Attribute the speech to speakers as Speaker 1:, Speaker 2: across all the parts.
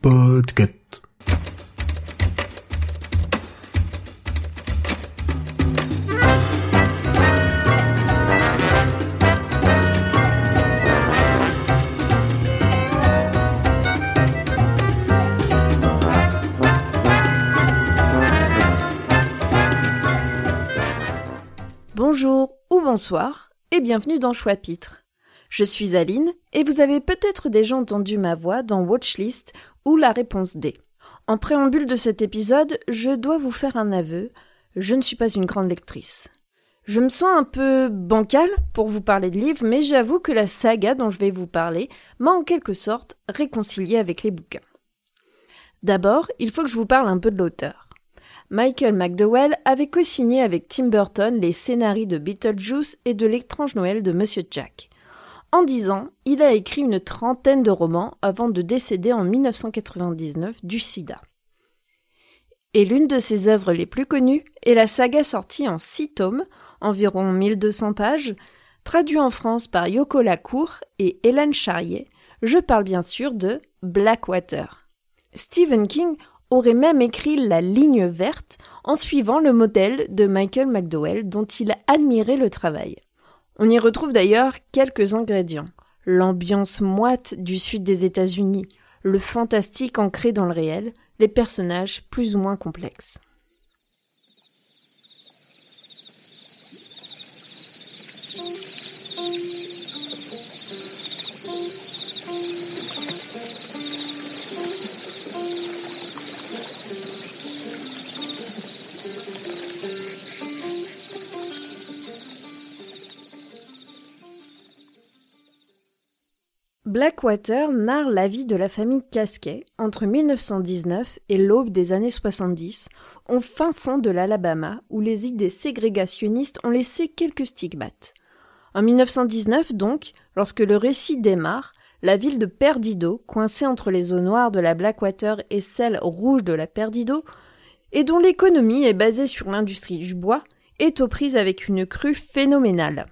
Speaker 1: Podcast.
Speaker 2: Bonjour ou bonsoir et bienvenue dans Choix-Pitre. Je suis Aline et vous avez peut-être déjà entendu ma voix dans Watchlist ou La réponse D. En préambule de cet épisode, je dois vous faire un aveu, je ne suis pas une grande lectrice. Je me sens un peu bancale pour vous parler de livres, mais j'avoue que la saga dont je vais vous parler m'a en quelque sorte réconciliée avec les bouquins. D'abord, il faut que je vous parle un peu de l'auteur. Michael McDowell avait co-signé avec Tim Burton les scénarios de Beetlejuice et de L'étrange Noël de Monsieur Jack. En dix ans, il a écrit une trentaine de romans avant de décéder en 1999 du sida. Et l'une de ses œuvres les plus connues est la saga sortie en six tomes, environ 1200 pages, traduit en France par Yoko Lacour et Hélène Charrier. Je parle bien sûr de Blackwater. Stephen King aurait même écrit La ligne verte en suivant le modèle de Michael McDowell dont il admirait le travail. On y retrouve d'ailleurs quelques ingrédients. L'ambiance moite du sud des États-Unis, le fantastique ancré dans le réel, les personnages plus ou moins complexes. Blackwater narre la vie de la famille Casquet entre 1919 et l'aube des années 70, au fin fond de l'Alabama, où les idées ségrégationnistes ont laissé quelques stigmates. En 1919 donc, lorsque le récit démarre, la ville de Perdido, coincée entre les eaux noires de la Blackwater et celles rouges de la Perdido, et dont l'économie est basée sur l'industrie du bois, est aux prises avec une crue phénoménale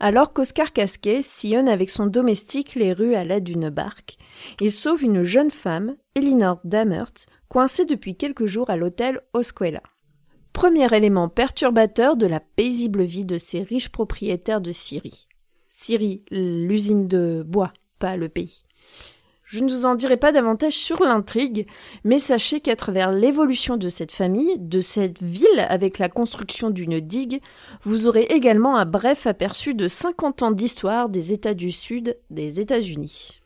Speaker 2: alors qu'Oscar Casquet sillonne avec son domestique les rues à l'aide d'une barque. Il sauve une jeune femme, Elinor Damert, coincée depuis quelques jours à l'hôtel Osquela. Premier élément perturbateur de la paisible vie de ces riches propriétaires de Syrie. Syrie, l'usine de bois, pas le pays. Je ne vous en dirai pas davantage sur l'intrigue, mais sachez qu'à travers l'évolution de cette famille, de cette ville avec la construction d'une digue, vous aurez également un bref aperçu de 50 ans d'histoire des États du Sud des États-Unis.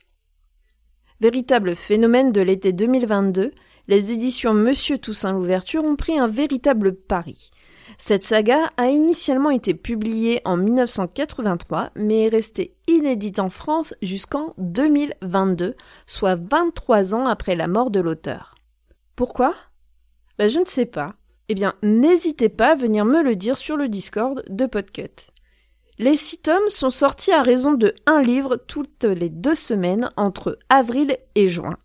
Speaker 2: Véritable phénomène de l'été 2022, les éditions Monsieur Toussaint l'Ouverture ont pris un véritable pari. Cette saga a initialement été publiée en 1983, mais est restée inédite en France jusqu'en 2022, soit 23 ans après la mort de l'auteur. Pourquoi? Ben, Je ne sais pas. Eh bien, n'hésitez pas à venir me le dire sur le Discord de Podcut. Les six tomes sont sortis à raison de un livre toutes les deux semaines entre avril et juin.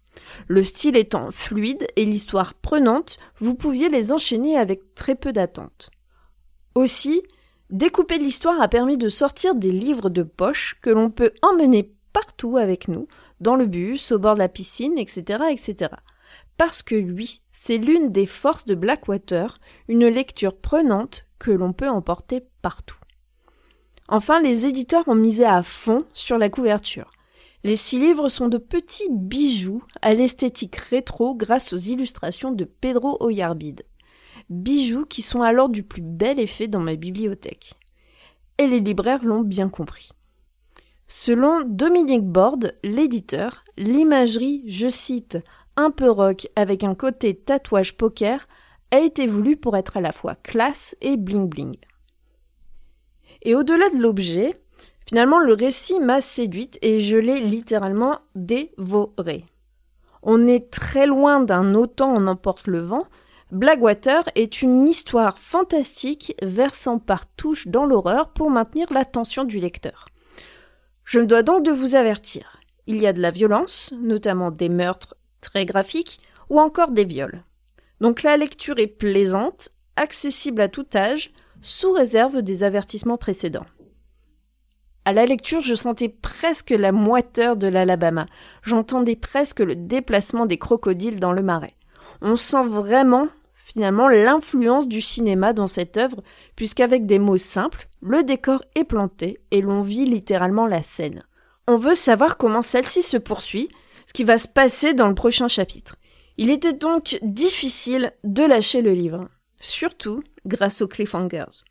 Speaker 2: Le style étant fluide et l'histoire prenante, vous pouviez les enchaîner avec très peu d'attente. Aussi, découper l'histoire a permis de sortir des livres de poche que l'on peut emmener partout avec nous, dans le bus, au bord de la piscine, etc., etc. Parce que oui, c'est l'une des forces de Blackwater, une lecture prenante que l'on peut emporter partout. Enfin, les éditeurs ont misé à fond sur la couverture. Les six livres sont de petits bijoux à l'esthétique rétro grâce aux illustrations de Pedro Oyarbide bijoux qui sont alors du plus bel effet dans ma bibliothèque. Et les libraires l'ont bien compris. Selon Dominique Borde, l'éditeur, l'imagerie, je cite, un peu rock avec un côté tatouage poker a été voulu pour être à la fois classe et bling bling. Et au-delà de l'objet, finalement le récit m'a séduite et je l'ai littéralement dévoré. On est très loin d'un autant en emporte le vent, Blackwater est une histoire fantastique versant par touches dans l'horreur pour maintenir l'attention du lecteur. Je me dois donc de vous avertir. Il y a de la violence, notamment des meurtres très graphiques ou encore des viols. Donc la lecture est plaisante, accessible à tout âge, sous réserve des avertissements précédents. À la lecture, je sentais presque la moiteur de l'Alabama. J'entendais presque le déplacement des crocodiles dans le marais. On sent vraiment, finalement, l'influence du cinéma dans cette œuvre, puisqu'avec des mots simples, le décor est planté et l'on vit littéralement la scène. On veut savoir comment celle-ci se poursuit, ce qui va se passer dans le prochain chapitre. Il était donc difficile de lâcher le livre, surtout grâce aux cliffhangers.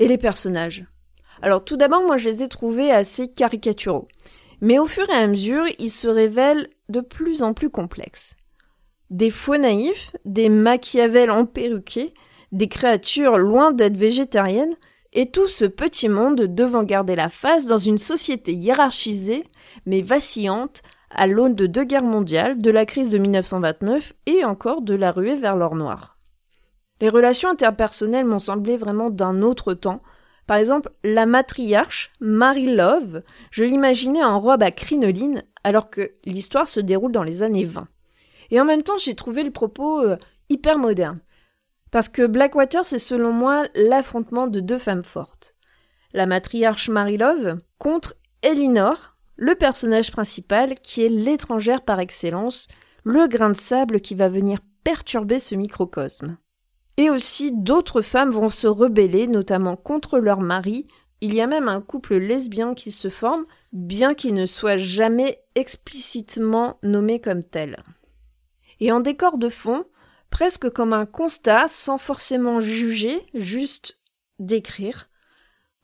Speaker 2: Et les personnages? Alors tout d'abord, moi je les ai trouvés assez caricaturaux. Mais au fur et à mesure, ils se révèlent de plus en plus complexes. Des faux naïfs, des machiavels emperruqués, des créatures loin d'être végétariennes, et tout ce petit monde devant garder la face dans une société hiérarchisée, mais vacillante, à l'aune de deux guerres mondiales, de la crise de 1929 et encore de la ruée vers l'or noir. Les relations interpersonnelles m'ont semblé vraiment d'un autre temps, par exemple, la matriarche, Mary Love, je l'imaginais en robe à crinoline, alors que l'histoire se déroule dans les années 20. Et en même temps, j'ai trouvé le propos euh, hyper moderne. Parce que Blackwater, c'est selon moi l'affrontement de deux femmes fortes. La matriarche Mary Love contre Elinor, le personnage principal qui est l'étrangère par excellence, le grain de sable qui va venir perturber ce microcosme. Et aussi d'autres femmes vont se rebeller, notamment contre leur mari. Il y a même un couple lesbien qui se forme, bien qu'il ne soit jamais explicitement nommé comme tel. Et en décor de fond, presque comme un constat, sans forcément juger, juste décrire,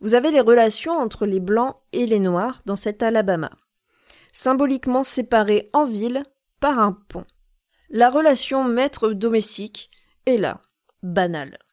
Speaker 2: vous avez les relations entre les blancs et les noirs dans cet Alabama, symboliquement séparés en ville par un pont. La relation maître-domestique est là, banal.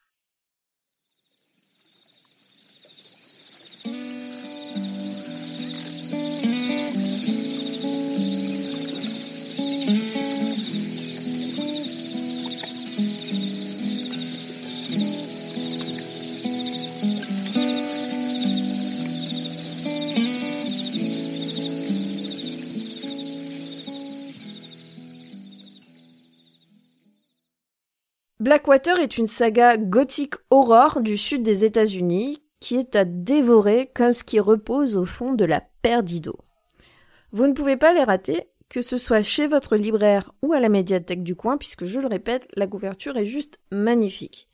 Speaker 2: Blackwater est une saga gothique aurore du sud des États-Unis qui est à dévorer comme ce qui repose au fond de la Perdido. Vous ne pouvez pas les rater, que ce soit chez votre libraire ou à la médiathèque du coin, puisque je le répète, la couverture est juste magnifique.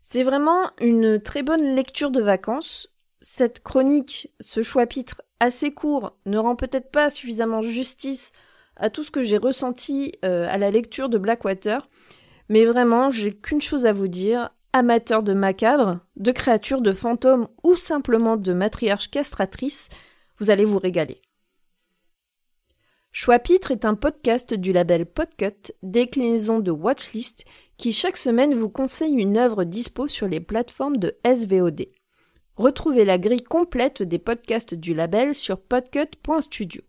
Speaker 2: C'est vraiment une très bonne lecture de vacances. Cette chronique, ce chapitre assez court, ne rend peut-être pas suffisamment justice à tout ce que j'ai ressenti euh, à la lecture de Blackwater, mais vraiment, j'ai qu'une chose à vous dire, amateurs de macabre, de créatures, de fantômes ou simplement de matriarches castratrices, vous allez vous régaler. Choix-pitre est un podcast du label Podcut, déclinaison de Watchlist, qui chaque semaine vous conseille une œuvre dispo sur les plateformes de SVOD. Retrouvez la grille complète des podcasts du label sur podcut.studio.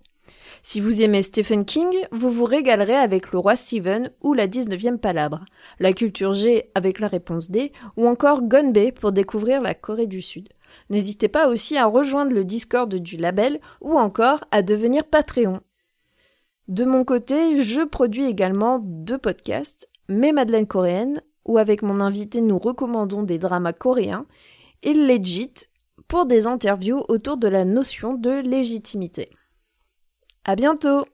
Speaker 2: Si vous aimez Stephen King, vous vous régalerez avec Le Roi Stephen ou La 19e Palabre, La Culture G avec la réponse D, ou encore Gonbe pour découvrir la Corée du Sud. N'hésitez pas aussi à rejoindre le Discord du label ou encore à devenir Patreon. De mon côté, je produis également deux podcasts, Mes Madeleines coréennes, où avec mon invité nous recommandons des dramas coréens, et Legit, pour des interviews autour de la notion de légitimité. À bientôt!